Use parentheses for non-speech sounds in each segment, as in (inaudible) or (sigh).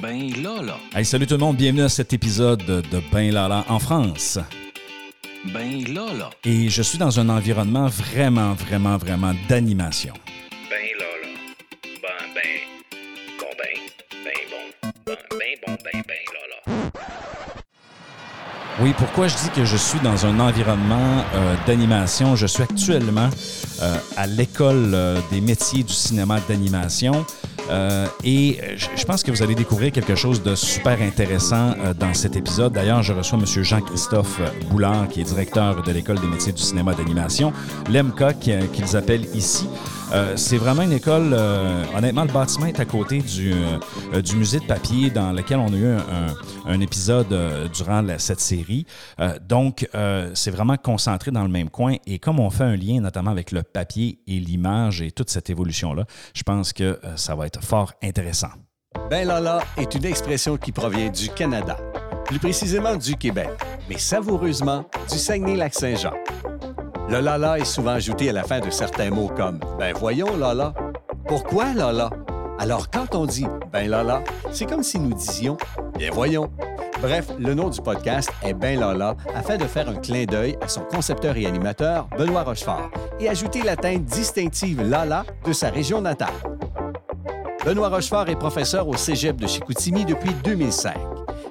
Ben Lala. Hey, salut tout le monde, bienvenue à cet épisode de Ben Lala en France. Ben Lala. Et je suis dans un environnement vraiment, vraiment, vraiment d'animation. Ben Lala. Ben, ben. Bon, ben. Ben bon. Ben, ben bon, ben, ben Lala. Oui, pourquoi je dis que je suis dans un environnement euh, d'animation? Je suis actuellement euh, à l'école euh, des métiers du cinéma d'animation. Euh, et je je pense que vous allez découvrir quelque chose de super intéressant euh, dans cet épisode. D'ailleurs, je reçois M. Jean-Christophe Boulard, qui est directeur de l'École des métiers du cinéma d'animation, l'EMCA qui- qu'ils appellent ici. Euh, c'est vraiment une école, euh, honnêtement, le bâtiment est à côté du, euh, du musée de papier dans lequel on a eu un, épisode durant cette série. Donc, c'est vraiment concentré dans le même coin. Et comme on fait un lien notamment avec le papier et l'image et toute cette évolution-là, je pense que ça va être fort intéressant. Ben Lala est une expression qui provient du Canada, plus précisément du Québec, mais savoureusement du Saguenay-Lac-Saint-Jean. Le Lala est souvent ajouté à la fin de certains mots comme Ben voyons Lala. Pourquoi Lala? Alors quand on dit Ben Lala, c'est comme si nous disions Bien voyons. Bref, le nom du podcast est Ben Lala afin de faire un clin d'œil à son concepteur et animateur, Benoît Rochefort, et ajouter la teinte distinctive Lala de sa région natale. Benoît Rochefort est professeur au Cégep de Chicoutimi depuis 2005.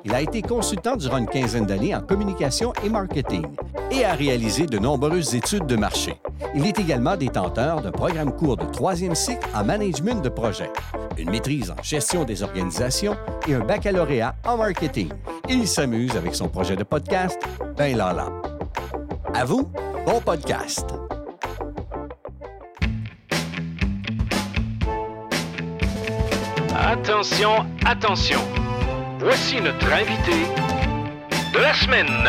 Il a été consultant durant une quinzaine d'années en communication et marketing et a réalisé de nombreuses études de marché. Il est également détenteur d'un programme court de troisième cycle en management de projet, une maîtrise en gestion des organisations et un baccalauréat en marketing. Il s'amuse avec son projet de podcast, Ben Lala. À vous, bon podcast! Attention, attention. Voici notre invité de la semaine.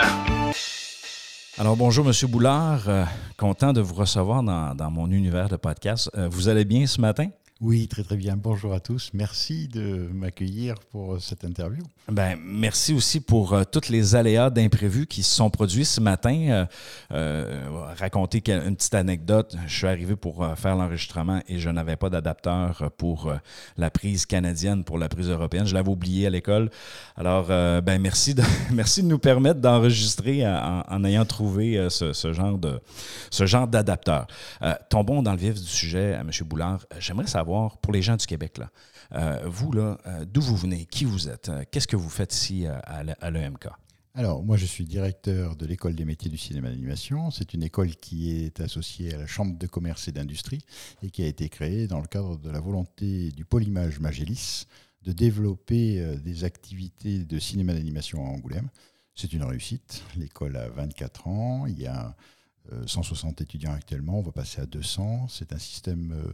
Alors, bonjour, M. Boulard. Euh, content de vous recevoir dans, dans mon univers de podcast. Euh, vous allez bien ce matin? Oui, très très bien. Bonjour à tous. Merci de m'accueillir pour cette interview. Ben, merci aussi pour euh, tous les aléas d'imprévus qui se sont produits ce matin. Euh, euh, raconter une petite anecdote. Je suis arrivé pour euh, faire l'enregistrement et je n'avais pas d'adapteur pour euh, la prise canadienne pour la prise européenne. Je l'avais oublié à l'école. Alors, euh, ben, merci de, (laughs) merci de nous permettre d'enregistrer en, ayant trouvé euh, ce, genre de ce genre d'adapteur. Euh, tombons dans le vif du sujet, M. Boulard. Euh, J'aimerais savoir, pour les gens du Québec, là, euh, vous, là, euh, d'où vous venez, qui vous êtes, euh, qu'est-ce que vous faites ici à, l'EMK? Alors, moi, je suis directeur de l'École des métiers du cinéma d'animation. C'est une école qui est associée à la Chambre de commerce et d'industrie et qui a été créée dans le cadre de la volonté du pôle image Magélis de développer des activités de cinéma d'animation à Angoulême. C'est une réussite. L'école a 24 ans. Il y a 160 étudiants actuellement. On va passer à 200. C'est un système, euh,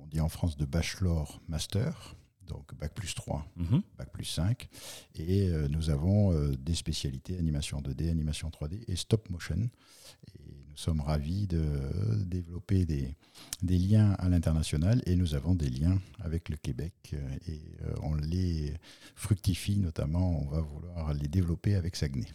on dit en France, de bachelor-master. Donc, bac plus 3 Mhm. bac plus 5. Et euh, nous avons euh, des spécialités animation 2D, animation 3D et stop motion. Et nous sommes ravis de développer des, liens à l'international et nous avons des liens avec le Québec euh, et euh, on les fructifie notamment, on va vouloir les développer avec Saguenay.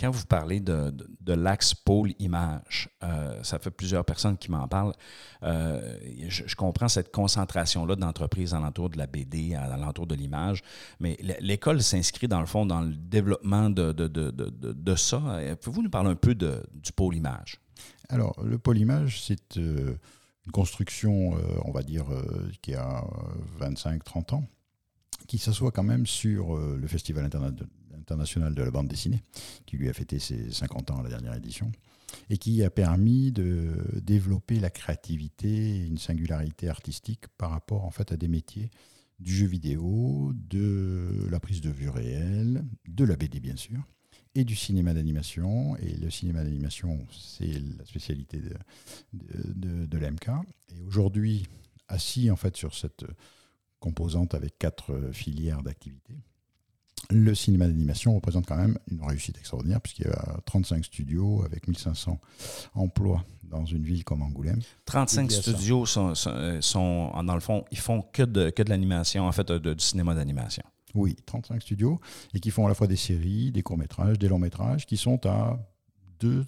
Quand vous parlez de, l'axe pôle image, euh, ça fait plusieurs personnes qui m'en parlent. Je, comprends cette concentration-là d'entreprises alentour de la BD, alentour de l'image, mais l'école s'inscrit dans le fond dans le développement de, de, ça. Pouvez-vous nous parler un peu du pôle image? Alors, le pôle image, c'est euh, une construction, euh, on va dire, euh, qui a 25-30 ans, qui s'assoit quand même sur le Festival interna- international de la bande dessinée, qui lui a fêté ses 50 ans à la dernière édition, et qui a permis de développer la créativité une singularité artistique par rapport en fait à des métiers du jeu vidéo, de la prise de vue réelle, de la BD bien sûr, et du cinéma d'animation. Et le cinéma d'animation, c'est la spécialité de, de, de- de l'MK. Et aujourd'hui, assis en fait sur cette composante avec quatre filières d'activité, le cinéma d'animation représente quand même une réussite extraordinaire puisqu'il y a 35 studios avec 1500 emplois dans une ville comme Angoulême. 35 Il y a ça. studios sont, sont, euh, sont, dans le fond, ils font que de, que de l'animation, en fait, de- du cinéma d'animation. Oui, 35 studios et qui font à la fois des séries, des courts-métrages, des longs-métrages qui sont à 2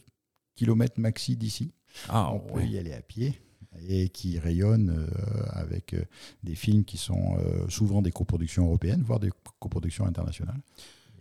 km maxi d'ici. Ah, On peut y aller à pied. et qui rayonne euh, avec euh, des films qui sont euh, souvent des coproductions européennes, voire des coproductions internationales.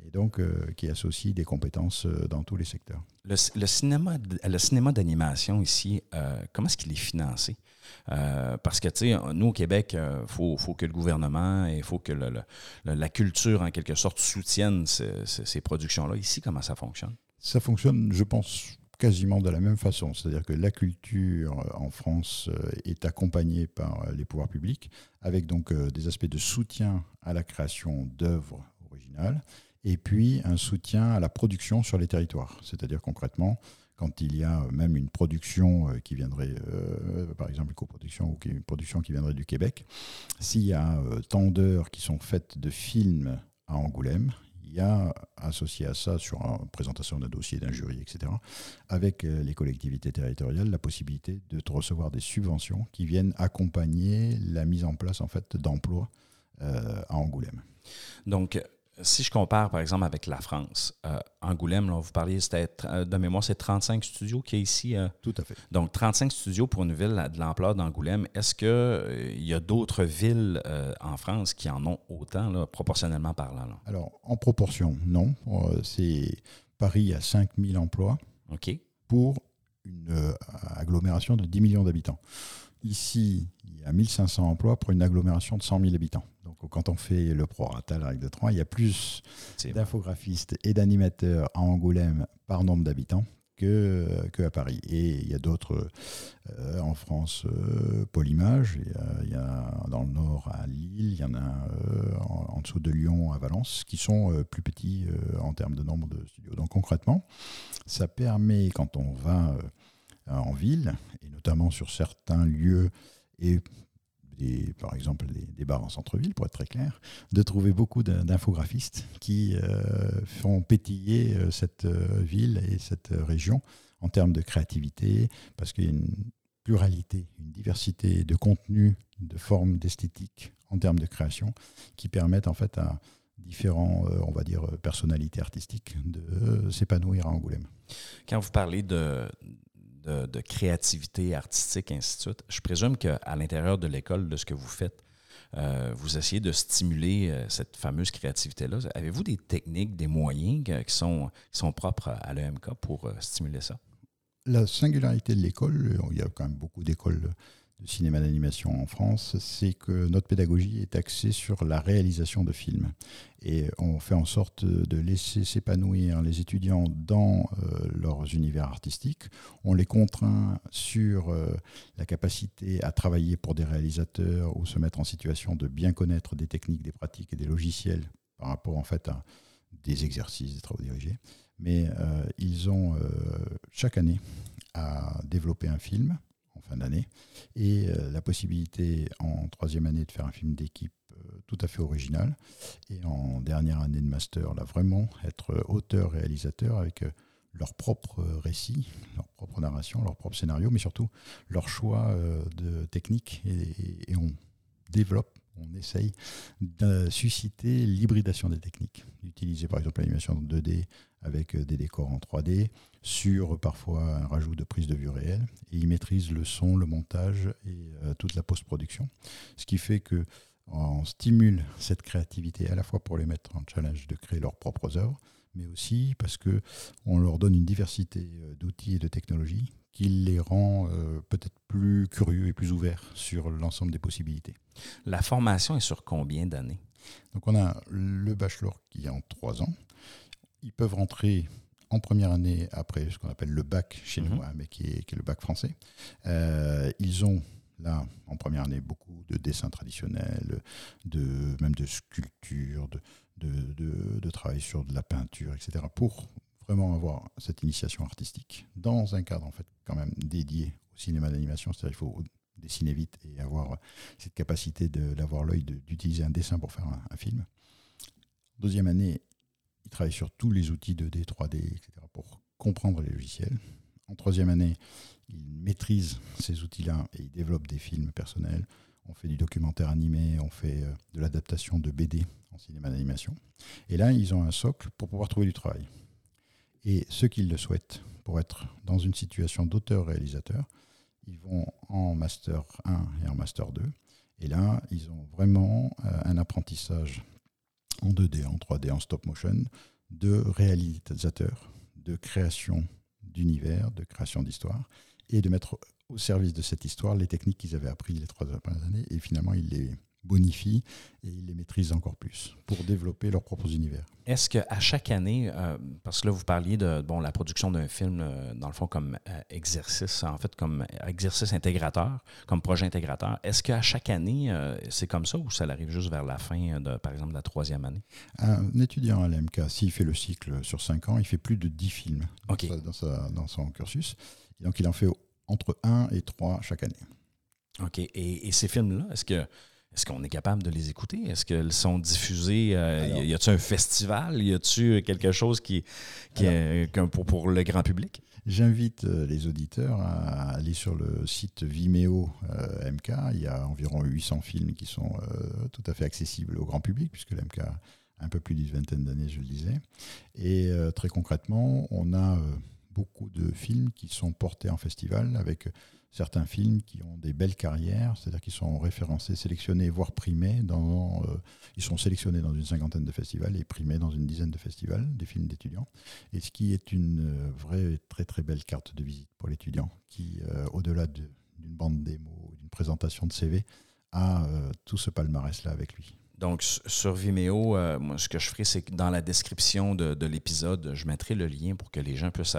Et donc, euh, qui associent des compétences euh, dans tous les secteurs. Le, le cinéma, le cinéma d'animation ici, euh, comment est-ce qu'il est financé? Parce que, tu sais, nous, au Québec, il faut, faut que le gouvernement et il faut que le- le- le- la culture, en quelque sorte, soutienne ce- ce- ces productions-là. Ici, comment ça fonctionne? Ça fonctionne, je pense, quasiment de la même façon. C'est-à-dire que la culture en France est accompagnée par les pouvoirs publics, avec donc des aspects de soutien à la création d'œuvres originales, et puis un soutien à la production sur les territoires. C'est-à-dire concrètement, quand il y a euh, même une production euh, qui viendrait, euh, par exemple une coproduction ou une production qui viendrait du Québec, s'il y a euh, qui sont faites de films à Angoulême, il y a associé à ça, sur la présentation d'un dossier, d'un jury, etc., avec les collectivités territoriales, la possibilité de recevoir des subventions qui viennent accompagner la mise en place en fait d'emplois à Angoulême. Donc, si je compare, par exemple, avec la France, euh, Angoulême, là, vous parliez, c'était, euh, de mémoire, c'est 35 studios qu'il y a ici. euh, Tout à fait. donc, 35 studios pour une ville de l'ampleur d'Angoulême. Est-ce qu'il y a d'autres villes en France qui en ont autant, là, proportionnellement parlant? là? Alors, en proportion, non. C'est Paris a 5000 emplois OK? pour une agglomération de 10 millions d'habitants. Ici, il y a 1500 emplois pour une agglomération de 100 000 habitants. Donc, quand on fait le prorata, la règle de 3, il y a plus d'infographistes et d'animateurs à Angoulême par nombre d'habitants que, que à Paris. Et il y a d'autres euh, en France, euh, Pôle Image, il y, a, dans le nord à Lille, il y en a euh, en, en dessous de Lyon à Valence, qui sont euh, plus petits en termes de nombre de studios. Donc concrètement, ça permet, quand on va en ville, et notamment sur certains lieux, et par exemple des, bars en centre-ville, pour être très clair, de trouver beaucoup d'in- d'infographistes qui euh, font pétiller euh, cette euh, ville et cette euh, région en termes de créativité, parce qu'il y a une pluralité, une diversité de contenus, de formes, d'esthétique en termes de création qui permettent en fait à différents, euh, on va dire, euh, personnalités artistiques de euh, s'épanouir à Angoulême. Quand vous parlez de, de, créativité artistique, ainsi de suite, je présume qu'à l'intérieur de l'école, de ce que vous faites, euh, vous essayez de stimuler euh, cette fameuse créativité-là. Avez-vous des techniques, des moyens qui sont, qui sont propres à l'EMK pour euh, stimuler ça? La singularité de l'école, il y a quand même beaucoup d'écoles de cinéma d'animation en France, c'est que notre pédagogie est axée sur la réalisation de films. Et on fait en sorte de laisser s'épanouir les étudiants dans euh, leurs univers artistiques. On les contraint sur euh, la capacité à travailler pour des réalisateurs ou se mettre en situation de bien connaître des techniques, des pratiques et des logiciels par rapport en fait à des exercices, des travaux dirigés. Mais euh, ils ont chaque année à développer un film fin d'année. Et euh, la possibilité en troisième année de faire un film d'équipe euh, tout à fait original. Et en dernière année de master là vraiment être auteur-réalisateur avec euh, leur propre récit, leur propre narration, leur propre scénario, mais surtout leur choix de technique et, et on développe, on essaye de susciter l'hybridation des techniques. Utiliser par exemple l'animation en 2D avec euh, des décors en 3D, sur parfois un rajout de prise de vue réelle, et ils maîtrisent le son, le montage et euh, toute la post-production. Ce qui fait que on stimule cette créativité à la fois pour les mettre en challenge de créer leurs propres œuvres, mais aussi parce que on leur donne une diversité euh, d'outils et de technologies qui les rend euh, peut-être plus curieux et plus ouverts sur l'ensemble des possibilités. La formation est sur combien d'années? Donc on a le bachelor qui est en trois ans. Ils peuvent rentrer en première année après ce qu'on appelle le bac chez nous, hein, mais qui est, qui est le bac français. Euh, ils ont là en première année beaucoup de dessins traditionnels, de, même de sculpture, de, de, de- de travail sur de la peinture, etc. pour vraiment avoir cette initiation artistique dans un cadre en fait quand même dédié au cinéma d'animation. C'est-à-dire qu'il faut dessiner vite et avoir cette capacité d'avoir l'œil d'utiliser un dessin pour faire un, un film. Deuxième année, ils travaillent sur tous les outils 2D, 3D, etc. pour comprendre les logiciels. En troisième année, ils maîtrisent ces outils-là et ils développent des films personnels. On fait du documentaire animé, on fait euh, de l'adaptation de BD en cinéma d'animation. Et là, ils ont un socle pour pouvoir trouver du travail. Et ceux qui le souhaitent, pour être dans une situation d'auteur-réalisateur, ils vont en Master 1 et en Master 2. Et là, ils ont vraiment euh, un apprentissage en 2D, en 3D, en stop motion, de réalisateur, de création d'univers, de création d'histoire, et de mettre au service de cette histoire les techniques qu'ils avaient apprises les trois dernières années. Et finalement, ils les bonifient et ils les maîtrisent encore plus pour développer leurs propres univers. Est-ce qu'à chaque année, euh, parce que là, vous parliez de bon, la production d'un film, euh, dans le fond, comme euh, exercice, en fait, comme exercice intégrateur, comme projet intégrateur, est-ce qu'à chaque année, c'est comme ça ou ça arrive juste vers la fin, de, par exemple, de la troisième année? Un étudiant à l'MK, s'il fait le cycle sur cinq ans, il fait plus de dix films dans, sa, dans, son cursus. Et donc, il en fait entre un et trois chaque année. OK. Et, et ces films-là, est-ce que est-ce qu'on est capable de les écouter? Est-ce qu'elles sont diffusées? Euh, y a-t-il un festival? Y a-t-il quelque chose qui, qui est, pour, pour, le grand public? J'invite euh, les auditeurs à aller sur le site Vimeo euh, MK. Il y a environ 800 films qui sont tout à fait accessibles au grand public, puisque l'MK a un peu plus d'une vingtaine d'années, je le disais. Et très concrètement, on a beaucoup de films qui sont portés en festival avec certains films qui ont des belles carrières, c'est-à-dire qu'ils sont référencés, sélectionnés, voire primés. Dans, euh, ils sont sélectionnés dans une cinquantaine de festivals et primés dans une dizaine de festivals, des films d'étudiants. Et ce qui est une euh, vraie, très très belle carte de visite pour l'étudiant, qui, euh, au-delà d'une bande démo, d'une présentation de CV, a tout ce palmarès-là avec lui. Donc, sur Vimeo, euh, moi, ce que je ferai, c'est que dans la description de, l'épisode, je mettrai le lien pour que les gens puissent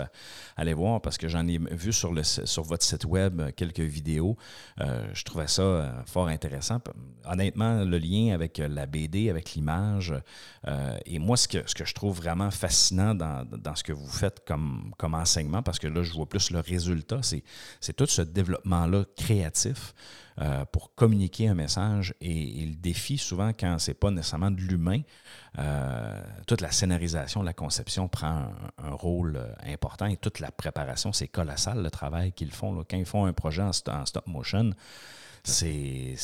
aller voir parce que j'en ai vu sur, votre site web quelques vidéos. Euh, je trouvais ça euh, fort intéressant. Honnêtement, le lien avec la BD, avec l'image, et moi, ce que, ce que je trouve vraiment fascinant dans, ce que vous faites comme enseignement, parce que là, je vois plus le résultat, c'est tout ce développement-là créatif. Euh, pour communiquer un message. Et, le défi, souvent, quand c'est pas nécessairement de l'humain, euh, toute la scénarisation, la conception prend un, rôle euh, important et toute la préparation, c'est colossal le travail qu'ils font. Quand ils font un projet en stop motion, c'est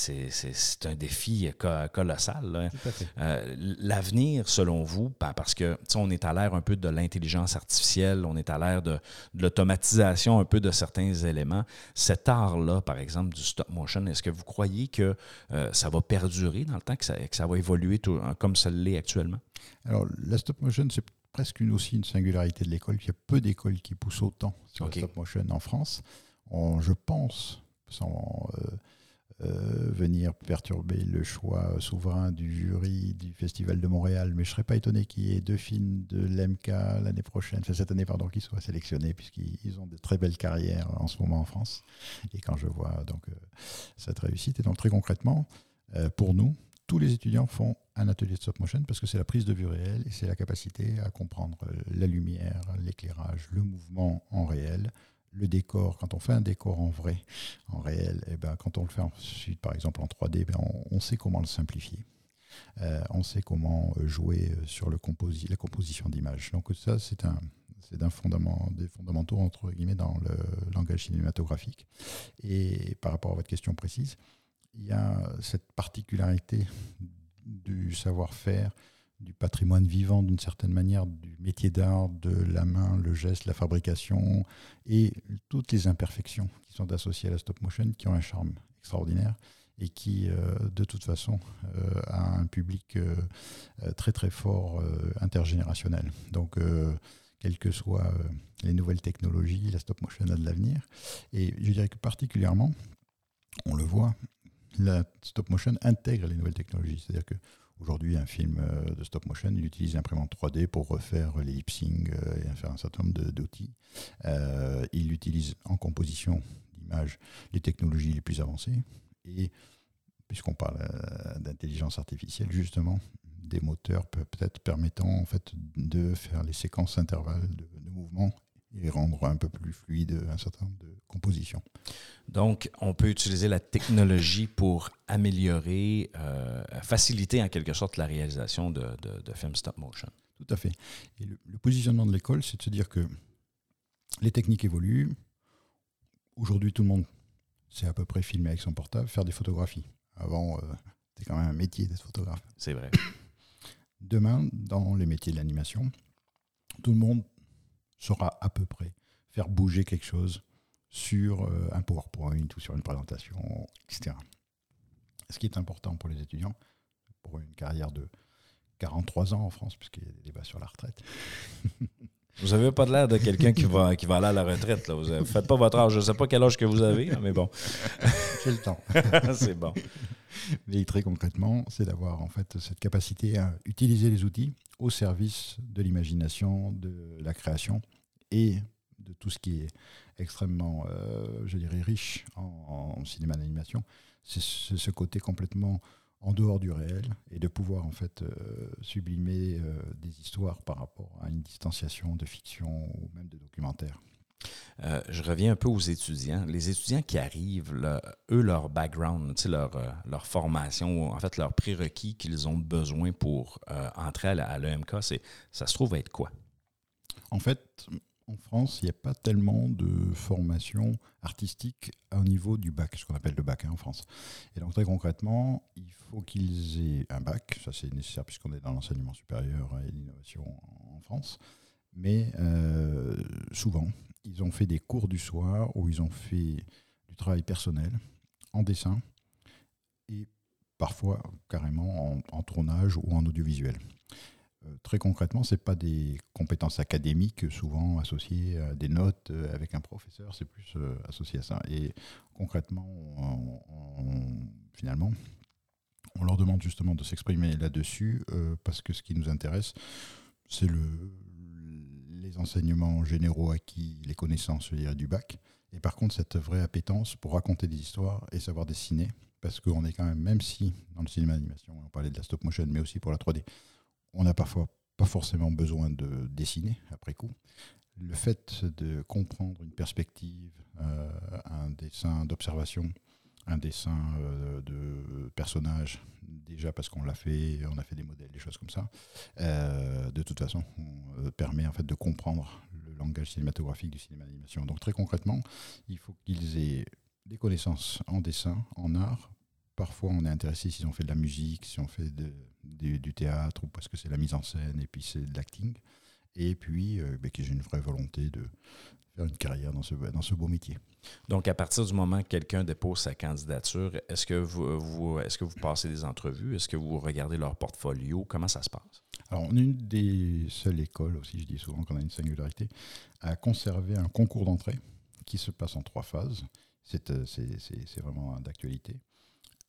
un défi colossal. Euh, l'avenir, selon vous, parce que on est à l'ère un peu de l'intelligence artificielle, on est à l'ère de, l'automatisation un peu de certains éléments. Cet art-là, par exemple, du stop motion, est-ce que vous croyez que euh, ça va perdurer dans le temps, que ça, va évoluer tout, comme ça l'est actuellement? Alors, la stop motion, c'est presque une, aussi une singularité de l'école. Il y a peu d'écoles qui poussent autant sur la stop motion en France. je pense, sans, euh, venir perturber le choix souverain du jury du Festival de Montréal. Mais je ne serais pas étonné qu'il y ait deux films de l'MK l'année prochaine, enfin cette année, pardon, qui soient sélectionnés, puisqu'ils ont de très belles carrières en ce moment en France. Et quand je vois donc euh, cette réussite, et donc très concrètement, euh, pour nous, tous les étudiants font un atelier de stop motion parce que c'est la prise de vue réelle et c'est la capacité à comprendre la lumière, l'éclairage, le mouvement en réel, le décor, quand on fait un décor en vrai, en réel, et eh ben, quand on le fait ensuite, par exemple en 3D, ben, on, sait comment le simplifier. Euh, on sait comment euh, jouer euh, sur le composi la composition d'images. Donc ça, c'est un, c'est fondament, des fondamentaux entre guillemets dans le langage cinématographique. Et par rapport à votre question précise, il y a cette particularité du savoir-faire du patrimoine vivant d'une certaine manière, du métier d'art, de la main, le geste, la fabrication et toutes les imperfections qui sont associées à la stop motion qui ont un charme extraordinaire et qui, euh, de toute façon, euh, a un public euh, très très fort intergénérationnel. Donc, quelles que soient les nouvelles technologies, la stop motion a de l'avenir. Et je dirais que particulièrement, on le voit, la stop motion intègre les nouvelles technologies. C'est-à-dire que Aujourd'hui, un film euh, de stop motion, il utilise l'imprimante 3D pour refaire les lip sync euh, et faire un certain nombre d'outils. Euh, il utilise en composition d'image les technologies les plus avancées. Et puisqu'on parle d'intelligence artificielle, justement, des moteurs peut-être permettant en fait de faire les séquences intervalles de, de mouvements et rendre un peu plus fluide un certain nombre de compositions. Donc, on peut utiliser la technologie pour améliorer, euh, faciliter en quelque sorte la réalisation de, de, films stop motion. Tout à fait. Et le, positionnement de l'école, c'est de se dire que les techniques évoluent. Aujourd'hui, tout le monde sait à peu près filmer avec son portable, faire des photographies. Avant, euh, c'était quand même un métier d'être photographe. C'est vrai. Demain, dans les métiers de l'animation, tout le monde saura à peu près faire bouger quelque chose sur euh, un PowerPoint ou sur une présentation, etc. Ce qui est important pour les étudiants, pour une carrière de 43 ans en France, puisqu'il y a des débats sur la retraite. (laughs) Vous n'avez pas l'air de quelqu'un qui va, qui va aller à la retraite. Là. Vous ne faites pas votre âge. Je ne sais pas quel âge que vous avez, mais bon. J'ai le temps. (laughs) c'est bon. (laughs) Mais très concrètement, c'est d'avoir en fait cette capacité à utiliser les outils au service de l'imagination, de la création et de tout ce qui est extrêmement, euh, je dirais, riche en, cinéma d'animation. C'est ce côté complètement en dehors du réel et de pouvoir en fait euh, sublimer euh, des histoires par rapport à une distanciation de fiction ou même de documentaire. Euh, je reviens un peu aux étudiants. Les étudiants qui arrivent, eux, leur background, leur, leur formation, en fait, leurs prérequis qu'ils ont besoin pour entrer à l'EMK, ça se trouve être quoi? En fait, en France, il n'y a pas tellement de formation artistique au niveau du bac, ce qu'on appelle le bac hein, en France. Et donc très concrètement, il faut qu'ils aient un bac, ça c'est nécessaire puisqu'on est dans l'enseignement supérieur et l'innovation en France. Mais euh, souvent, ils ont fait des cours du soir où ils ont fait du travail personnel en dessin et parfois carrément en tournage ou en audiovisuel. Euh, très concrètement, ce n'est pas des compétences académiques souvent associées à des notes euh, avec un professeur, c'est plus associé à ça. Et concrètement, finalement, on leur demande justement de s'exprimer là-dessus parce que ce qui nous intéresse, c'est le, les enseignements généraux acquis, les connaissances du bac. Et par contre, cette vraie appétence pour raconter des histoires et savoir dessiner, parce qu'on est quand même, même si dans le cinéma d'animation, on parlait de la stop motion, mais aussi pour la 3D, on n'a parfois pas forcément besoin de dessiner après coup. Le fait de comprendre une perspective, euh, un dessin d'observation, un dessin euh, de personnage, déjà parce qu'on l'a fait, on a fait des modèles, des choses comme ça, euh, de toute façon, on permet en fait de comprendre le langage cinématographique du cinéma d'animation. Donc très concrètement, il faut qu'ils aient des connaissances en dessin, en art. Parfois, on est intéressé si on fait de la musique, si on fait du, théâtre ou parce que c'est la mise en scène et puis c'est de l'acting. Et puis euh, ben, que j'ai une vraie volonté de faire une carrière dans ce, dans ce beau métier. Donc, à partir du moment que quelqu'un dépose sa candidature, est-ce que vous, vous est-ce que vous passez des entrevues? Est-ce que vous regardez leur portfolio? Comment ça se passe? Alors, on est une des seules écoles, aussi je dis souvent qu'on a une singularité, à conserver un concours d'entrée qui se passe en trois phases. C'est, euh, vraiment d'actualité.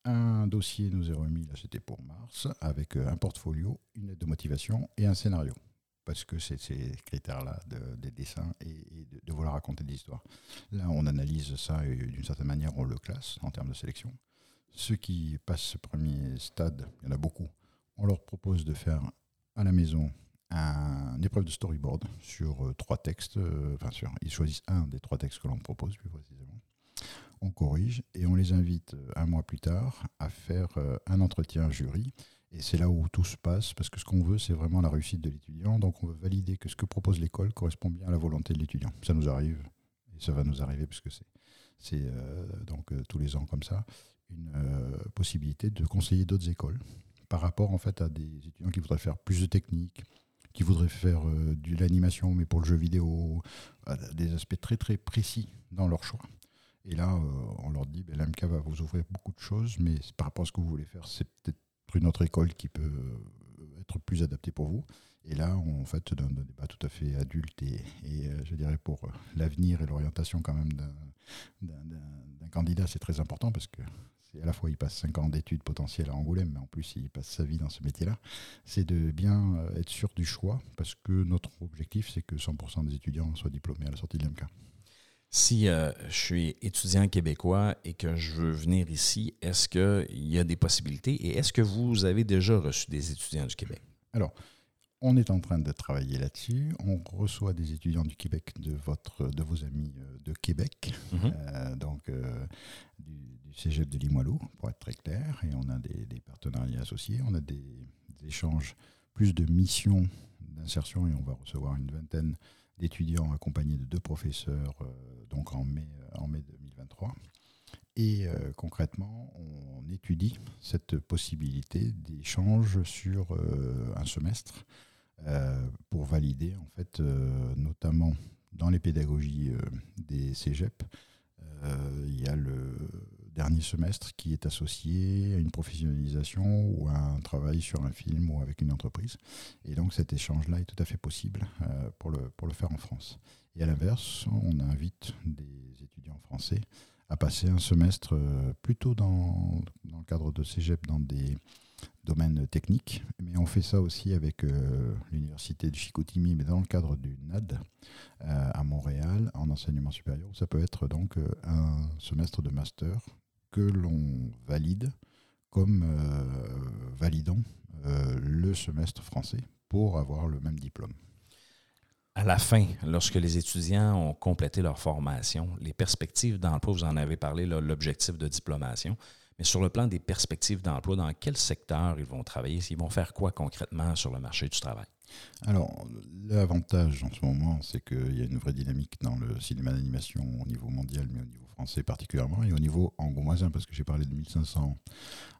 Un dossier nous est remis, là c'était pour mars, avec euh, un portfolio, une aide de motivation et un scénario. Parce que c'est ces critères-là des dessins et, de, vouloir raconter des histoires. Là, on analyse ça et d'une certaine manière, on le classe en termes de sélection. Ceux qui passent ce premier stade, il y en a beaucoup, on leur propose de faire à la maison un, une épreuve de storyboard sur euh, trois textes. Euh, enfin, sur, ils choisissent un des trois textes que l'on propose, plus précisément on corrige et on les invite euh, un mois plus tard à faire un entretien jury. Et c'est là où tout se passe, parce que ce qu'on veut, c'est vraiment la réussite de l'étudiant. Donc on veut valider que ce que propose l'école correspond bien à la volonté de l'étudiant. Ça nous arrive, et ça va nous arriver, puisque c'est, c'est euh, donc tous les ans comme ça, une possibilité de conseiller d'autres écoles par rapport en fait à des étudiants qui voudraient faire plus de technique, qui voudraient faire de l'animation, mais pour le jeu vidéo, des aspects très très précis dans leur choix. Et là, euh, on leur dit, ben, l'AMK va vous ouvrir beaucoup de choses, mais par rapport à ce que vous voulez faire, c'est peut-être une autre école qui peut euh, être plus adaptée pour vous. Et là, on, fait, dans un débat tout à fait adulte et, euh, je dirais pour l'avenir et l'orientation quand même d'un candidat, c'est très important parce que c'est à la fois il passe 5 ans d'études potentielles à Angoulême, mais en plus il passe sa vie dans ce métier-là. C'est de bien être sûr du choix parce que notre objectif, c'est que 100% des étudiants soient diplômés à la sortie de l'AMK. Si euh, je suis étudiant québécois et que je veux venir ici, est-ce qu'il y a des possibilités et est-ce que vous avez déjà reçu des étudiants du Québec? Alors, on est en train de travailler là-dessus. On reçoit des étudiants du Québec de, votre, de vos amis euh, de Québec, mhm. euh, donc du, cégep de Limoilou, pour être très clair. Et on a des, des partenariats associés. On a des, des échanges, plus de missions d'insertion et on va recevoir une vingtaine d'étudiants accompagnés de deux professeurs euh, donc en mai, euh, en mai 2023. Et euh, concrètement, on étudie cette possibilité d'échange sur un semestre pour valider, en fait, notamment dans les pédagogies des cégeps, il y a le dernier semestre qui est associé à une professionnalisation ou à un travail sur un film ou avec une entreprise. Et donc cet échange-là est tout à fait possible euh, pour, le, pour le faire en France. Et à l'inverse, on invite des étudiants français à passer un semestre euh, plutôt dans, dans le cadre de Cégep dans des domaines techniques, mais on fait ça aussi avec euh, l'université de Chicoutimi, mais dans le cadre du NAD à Montréal, en enseignement supérieur. Ça peut être donc un semestre de master que l'on valide comme validant le semestre français pour avoir le même diplôme. À la fin, lorsque les étudiants ont complété leur formation, les perspectives d'emploi, vous en avez parlé, l'objectif de diplomation, mais sur le plan des perspectives d'emploi, dans quel secteur ils vont travailler, ils vont faire quoi concrètement sur le marché du travail? Alors, l'avantage en ce moment, c'est qu'il y a une vraie dynamique dans le cinéma d'animation au niveau mondial, mais au niveau français particulièrement, et au niveau angoumoisin, parce que j'ai parlé de 1500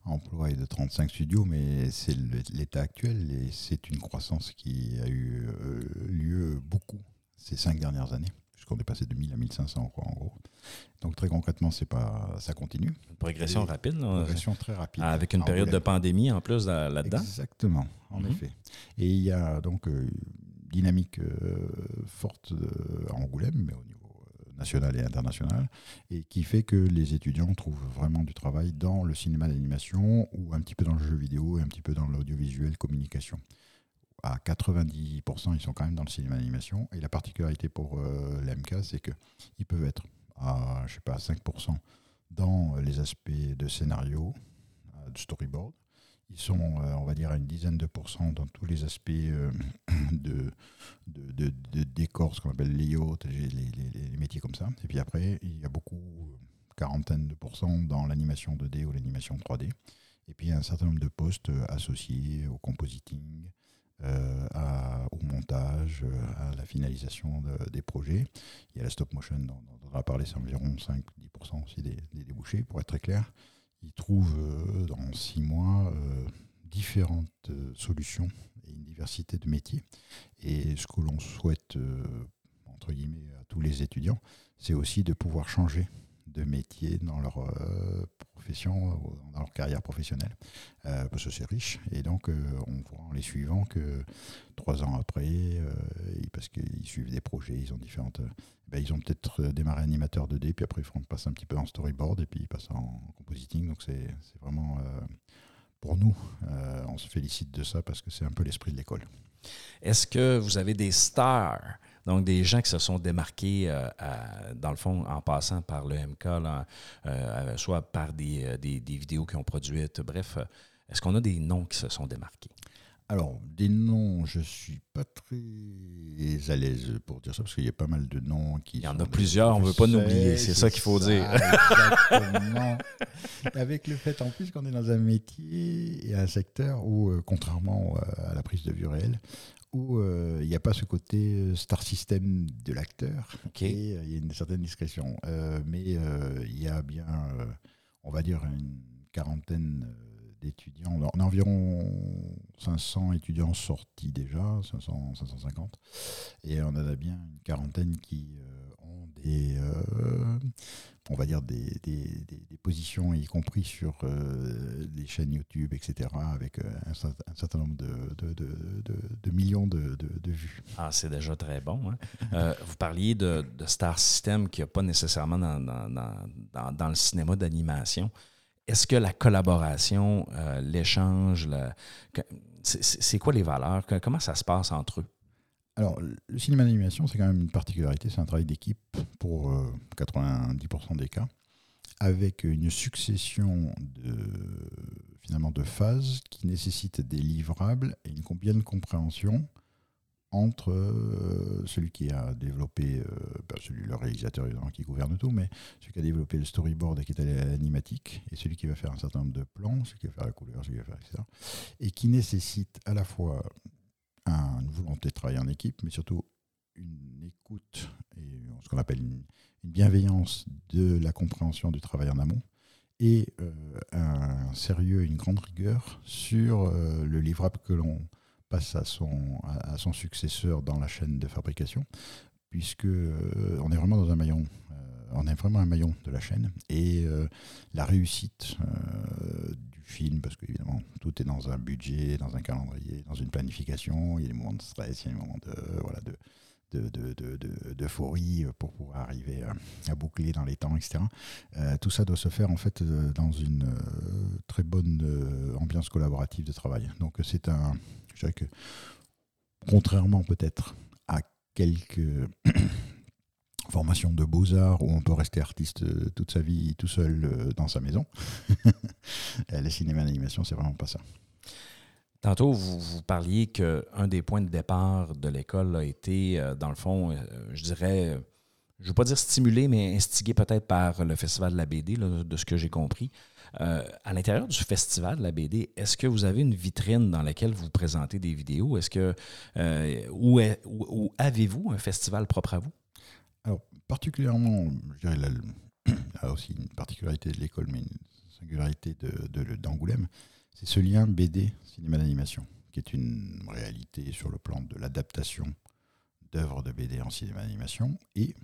emplois et de 35 studios, mais c'est l'état actuel, et c'est une croissance qui a eu euh, lieu beaucoup ces cinq dernières années puisqu'on est passé de 1000 à 1500, quoi, en gros. Donc très concrètement, c'est pas, ça continue. Une progression rapide. Une progression très rapide. Avec une période de pandémie en plus là-dedans. Exactement, en mhm. effet. Et il y a donc une euh, dynamique euh, forte à Angoulême, mais au niveau euh, national et international, et qui fait que les étudiants trouvent vraiment du travail dans le cinéma d'animation ou un petit peu dans le jeu vidéo et un petit peu dans l'audiovisuel communication à 90%, ils sont quand même dans le cinéma d'animation. Et la particularité pour euh, l'MK, c'est qu'ils peuvent être à, je sais pas, 5% dans les aspects de scénario, euh, de storyboard. Ils sont, euh, on va dire, à une dizaine de pourcents dans tous les aspects (clears throat) de, de, de, décor, ce qu'on appelle les, les, les, métiers comme ça. Et puis après, il y a beaucoup, quarantaine de pourcents dans l'animation 2D ou l'animation 3D. Et puis, il y a un certain nombre de postes associés au compositing, euh, au montage, euh, à la finalisation des projets. Il y a la stop motion dont, on a parlé, c'est environ 5-10% aussi des, débouchés, pour être très clair. Ils trouvent euh, dans six mois différentes solutions et une diversité de métiers. Et ce que l'on souhaite, entre guillemets, à tous les étudiants, c'est aussi de pouvoir changer de métier dans leur profession, euh, dans leur carrière professionnelle, euh, parce que c'est riche. Et donc, euh, on voit en les suivant que trois ans après, parce qu'ils suivent des projets, ils ont différentes. Ben, ils ont peut-être démarré animateur 2D, puis après, ils passer un petit peu en storyboard, et puis ils passent en compositing. Donc, c'est vraiment. pour nous, on se félicite de ça parce que c'est un peu l'esprit de l'école. Est-ce que vous avez des stars donc, des gens qui se sont démarqués, euh, dans le fond, en passant par le MK, euh, soit par euh, des, des, vidéos qu'ils ont produites. Bref, est-ce qu'on a des noms qui se sont démarqués? Alors, des noms, je ne suis pas très à l'aise pour dire ça, parce qu'il y a pas mal de noms qui. Il y en a plusieurs, on ne veut pas oublier, c'est ça qu'il faut dire. Exactement. (laughs) Avec le fait en plus qu'on est dans un métier et un secteur où, contrairement à la prise de vue réelle, où euh, il n'y a pas ce côté euh, star system de l'acteur. Et euh, il y a une certaine discrétion. mais il y a bien, on va dire, une quarantaine d'étudiants. On a environ 500 étudiants sortis déjà, 500, 550. Et on en a bien une quarantaine qui ont des on va dire, des, positions, y compris sur euh, des chaînes YouTube, etc., avec euh, un, certain nombre de, millions de, vues. Ah, c'est déjà très bon. Hein. Euh, vous parliez de, Star System qui n'y pas nécessairement dans, le cinéma d'animation. Est-ce que la collaboration, l'échange, c'est quoi les valeurs? Comment ça se passe entre eux? Alors, le cinéma d'animation, c'est quand même une particularité, c'est un travail d'équipe pour 90% euh, des cas, avec une succession de, finalement, de phases qui nécessitent des livrables et une bien compréhension entre euh, celui qui a développé, euh, ben, celui, le réalisateur qui gouverne tout, mais celui qui a développé le storyboard et qui est à l'animatique, et celui qui va faire un certain nombre de plans, celui qui va faire la couleur, celui qui va faire, etc. Et qui nécessite à la fois une volonté de travailler en équipe, mais surtout une écoute et ce qu'on appelle une, bienveillance de la compréhension du travail en amont et euh, un sérieux, une grande rigueur sur euh, le livrable que l'on passe à, son successeur dans la chaîne de fabrication, puisque euh, on est vraiment dans un maillon on est vraiment un maillon de la chaîne. Et euh, la réussite euh, du film, parce qu'évidemment, tout est dans un budget, dans un calendrier, dans une planification. Il y a des moments de stress, il y a des moments de, de, de, de, de- de- d'euphorie pour pouvoir arriver à, boucler dans les temps, etc. Euh, tout ça doit se faire en fait euh, dans une euh, très bonne euh, ambiance collaborative de travail. Donc c'est un, je dirais que contrairement peut-être quelques (clears throat) formations de beaux-arts où on peut rester artiste euh, toute sa vie tout seul euh, dans sa maison, (laughs) Euh, le cinéma d'animation c'est vraiment pas ça. Tantôt, vous, vous parliez qu'un des points de départ de l'école a été, dans le fond, je dirais, je ne veux pas dire stimulé, mais instigé peut-être par le Festival de la BD, de ce que j'ai compris. Euh, à l'intérieur du Festival de la BD, est-ce que vous avez une vitrine dans laquelle vous présentez des vidéos? Est-ce que, euh, avez-vous un festival propre à vous? Alors, particulièrement, je dirais, là (clears throat) aussi une particularité de l'école, mais une singularité de, de- d'Angoulême, c'est ce lien BD, cinéma d'animation, qui est une réalité sur le plan de l'adaptation d'œuvres de BD en cinéma d'animation et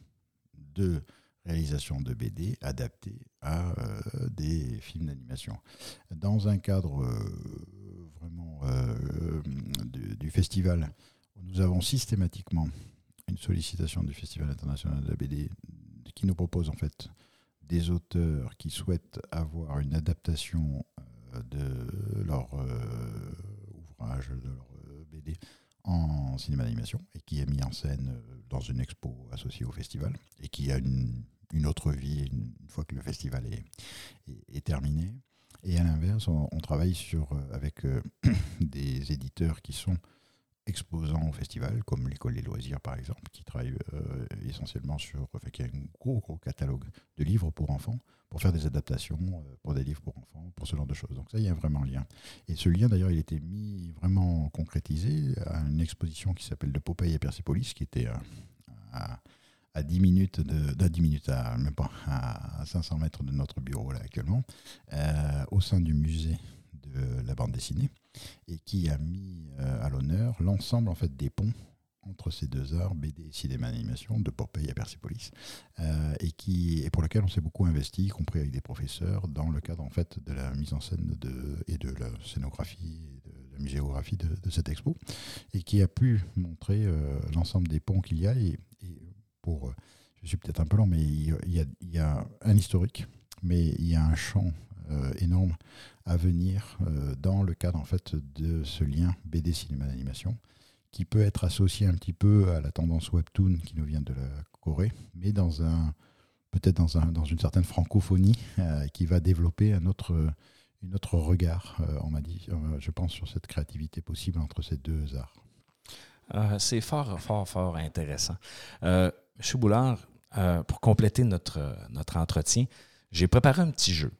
de réalisation de BD adaptées à euh, des films d'animation. Dans un cadre euh, vraiment euh, du, du festival, nous avons systématiquement une sollicitation du Festival international de la BD qui nous propose en fait des auteurs qui souhaitent avoir une adaptation de leur ouvrage, de leur BD en cinéma d'animation et qui est mis en scène dans une expo associée au festival et qui a une, autre vie une, fois que le festival est, est- est terminé. Et à l'inverse, on, on travaille sur, euh, avec euh, (clears throat) des éditeurs qui sont exposants au festival, comme l'école des loisirs par exemple, qui travaille euh, essentiellement sur, enfin, qui a un gros catalogue de livres pour enfants, pour faire des adaptations euh, pour des livres pour enfants, pour ce genre de choses. Donc ça, il y a vraiment un lien. Et ce lien d'ailleurs, il était mis vraiment concrétisé à une exposition qui s'appelle De Popeye et Persepolis, qui était euh, à, à 10 minutes de, 10 minutes à même pas à 500 mètres de notre bureau là actuellement, au sein du musée de la bande dessinée et qui a mis euh, à l'honneur l'ensemble en fait des ponts entre ces deux arts, BD et cinéma d'animation, de Popeye à Persepolis, euh, et, qui, et pour lequel on s'est beaucoup investi, y compris avec des professeurs, dans le cadre en fait de la mise en scène de, et de la scénographie de la muséographie de, de cette expo, et qui a pu montrer euh, l'ensemble des ponts qu'il y a. Et, pour, euh, je suis peut-être un peu long, mais il y a- il y a, un historique, mais il y a un champ euh, énorme à venir euh, dans le cadre en fait de ce lien BD cinéma d'animation qui peut être associé un petit peu à la tendance webtoon qui nous vient de la Corée, mais dans un peut-être dans, un, dans une certaine francophonie euh, qui va développer un autre, une autre regard, euh, on m'a dit, je pense, sur cette créativité possible entre ces deux arts. C'est fort, fort, fort intéressant. Monsieur Boulard, pour compléter notre, notre entretien, j'ai préparé un petit jeu.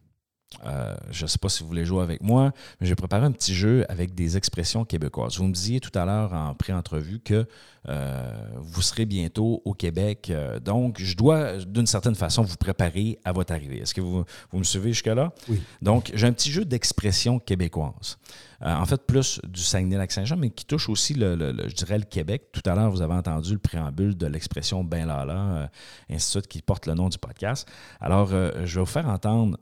Euh, je ne sais pas si vous voulez jouer avec moi, mais j'ai préparé un petit jeu avec des expressions québécoises. Vous me disiez tout à l'heure en pré-entrevue que euh, vous serez bientôt au Québec. Euh, donc, je dois, d'une certaine façon, vous préparer à votre arrivée. Est-ce que vous, vous me suivez jusque-là? Oui. Donc, j'ai un petit jeu d'expressions québécoises. Euh, en fait, plus du Saguenay-Lac-Saint-Jean, mais qui touche aussi, le, le- le- je dirais, le Québec. Tout à l'heure, vous avez entendu le préambule de l'expression ben lala, euh, suite, qui porte le nom du podcast. Alors, euh, je vais vous faire entendre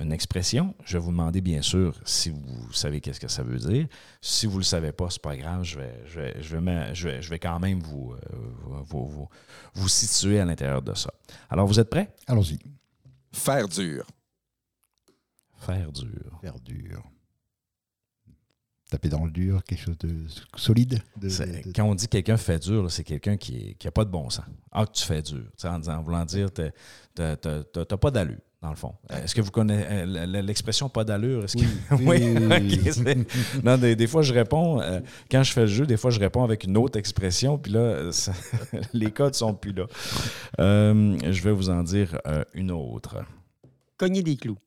une expression. Je vais vous demander, bien sûr, si vous savez qu'est-ce que ça veut dire. Si vous ne le savez pas, c'est pas grave. Je vais, je vais, je vais, me- je vais, je vais quand même vous, vous, vous, vous situer à l'intérieur de ça. Alors, vous êtes prêts? Allons-y. Faire dur. Faire dur. Faire dur. Taper dans le dur, quelque chose de solide. de- C'est- de- de- Quand on dit quelqu'un fait dur, c'est quelqu'un qui n'a pas de bon sens. Ah, tu fais dur. Tu sais, En, disant- en voulant dire, tu n'as pas d'allure, dans le fond. Est-ce que vous connaissez euh, l'expression pas d'allure? Que- Oui, (laughs) oui, (laughs) non, des, des fois, je réponds, euh, quand je fais le jeu, des fois, je réponds avec une autre expression, puis là, euh, ça- (laughs) les codes sont plus là. Euh, je vais vous en dire euh, une autre. Cogner des clous.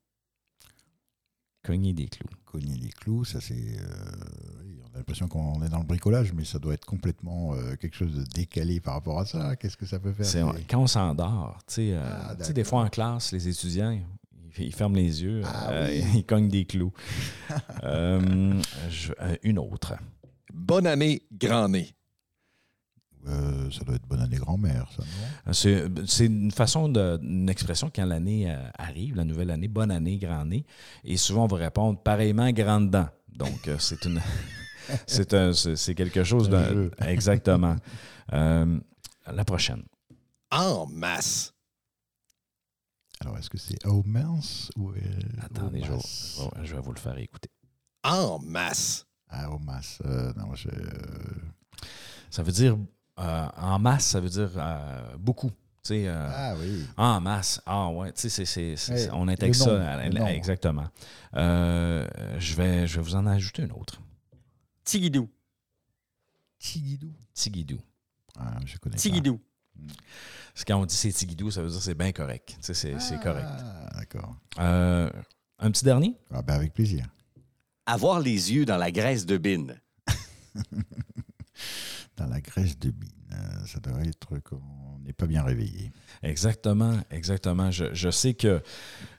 Cogner des clous. Cogner les clous, ça c'est. euh, oui, on a l'impression qu'on est dans le bricolage, mais ça doit être complètement euh, quelque chose de décalé par rapport à ça. Qu'est-ce que ça peut faire? Quand on s'endort, tu sais, euh, Ah, tu sais, des fois en classe, les étudiants, ils, ils ferment les yeux, Ah euh, oui. (laughs) ils cognent des clous. (laughs) Euh, je- euh, une autre. Bonne année, grand nez. Euh, ça doit être bonne année grand-mère, ça, non? Euh, C'est une façon, de, une expression quand l'année euh, arrive, la nouvelle année, bonne année, grande année. Et souvent, on va répondre pareillement, grande dent. Donc, euh, c'est une. (laughs) C'est un- c'est c'est quelque chose de. Exactement. Euh, la prochaine. En masse. Alors, est-ce que c'est au mince ou euh, Attendez, je, masse? vais- je vais vous le faire écouter. En masse. Ah, au masse. euh, non, je... Ça veut dire. Euh, en masse, ça veut dire euh, beaucoup. Tu sais, euh, Ah oui. En masse. Ah ouais, tu sais, c'est- c'est- c'est- Ouais, on intègre ça. à- exactement. Euh, je, vais, je vais vous en ajouter une autre. Tigidou. Tigidou. Tigidou. Ah, je connais Tigidou. Parce que Quand on dit c'est Tigidou, ça veut dire que c'est bien correct. Tu sais, c'est pas. c'est correct. Ah, d'accord. Euh, un petit dernier? Ah, ben avec plaisir. Avoir les yeux dans la graisse de bine. (laughs) Dans la graisse de bine, euh, ça doit être qu'on n'est pas bien réveillé. Exactement, exactement. Je, je sais que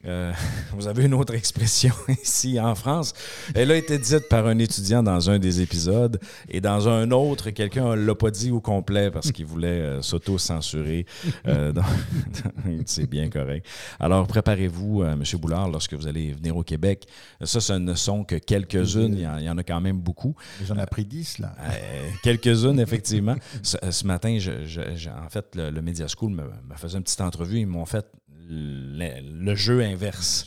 euh, (laughs) vous avez une autre expression (laughs) ici en France. Elle a été dite par un étudiant dans un des épisodes et dans un autre, quelqu'un ne l'a pas dit au complet parce qu'il voulait euh, s'auto-censurer. (laughs) C'est bien correct. Alors, préparez-vous, M. Boulard, lorsque vous allez venir au Québec. Ça, ce ne sont que quelques-unes. Il y en, il y en a quand même beaucoup. J'en ai pris 10, là. Quelques-unes, effectivement. Ce, matin, je- je- je- en fait, le, le Media School me, me faisait une petite entrevue. Ils m'ont fait le, le jeu inverse.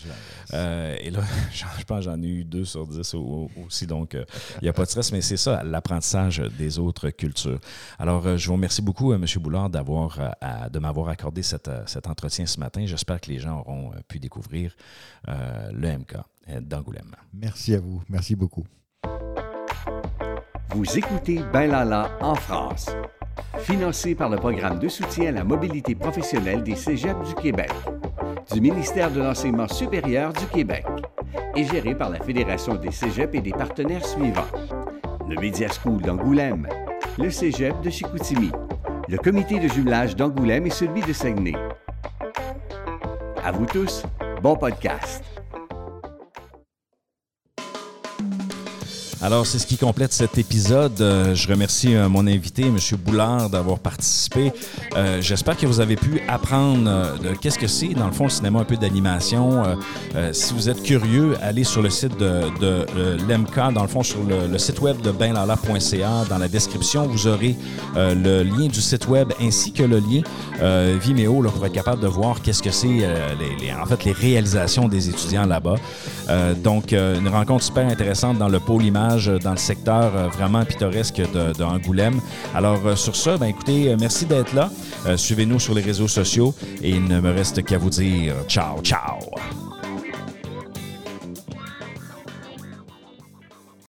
Euh, et là, (laughs) je pense que j'en ai eu deux sur dix au- au- aussi. Donc, euh, il n'y a pas de stress, mais c'est ça, l'apprentissage des autres cultures. Alors, euh, je vous remercie beaucoup, euh, M. Boulard, d'avoir, de m'avoir accordé cette, euh, cet entretien ce matin. J'espère que les gens auront euh, pu découvrir euh, le MK d'Angoulême. Merci à vous. Merci beaucoup. Vous écoutez Ben Lala en France. Financé par le programme de soutien à la mobilité professionnelle des Cégeps du Québec, du ministère de l'Enseignement supérieur du Québec et géré par la Fédération des Cégeps et des partenaires suivants. Le Media School d'Angoulême, le Cégep de Chicoutimi, le comité de jumelage d'Angoulême et celui de Saguenay. À vous tous, bon podcast. Alors, c'est ce qui complète cet épisode. Euh, je remercie euh, mon invité, M. Boulard, d'avoir participé. Euh, J'espère que vous avez pu apprendre de qu'est-ce que c'est, dans le fond, le cinéma, un peu d'animation. Si vous êtes curieux, allez sur le site de, de, l'EMCA, dans le fond, sur le, site web de benlala.ca. Dans la description, vous aurez le lien du site web ainsi que le lien Vimeo là, pour être capable de voir qu'est-ce que c'est, en fait, les réalisations des étudiants là-bas. Donc, une rencontre super intéressante dans le pôle image, dans le secteur euh, vraiment pittoresque de, de. Alors, euh, sur ça, ben, écoutez, euh, merci d'être là. Suivez-nous sur les réseaux sociaux et il ne me reste qu'à vous dire ciao, ciao.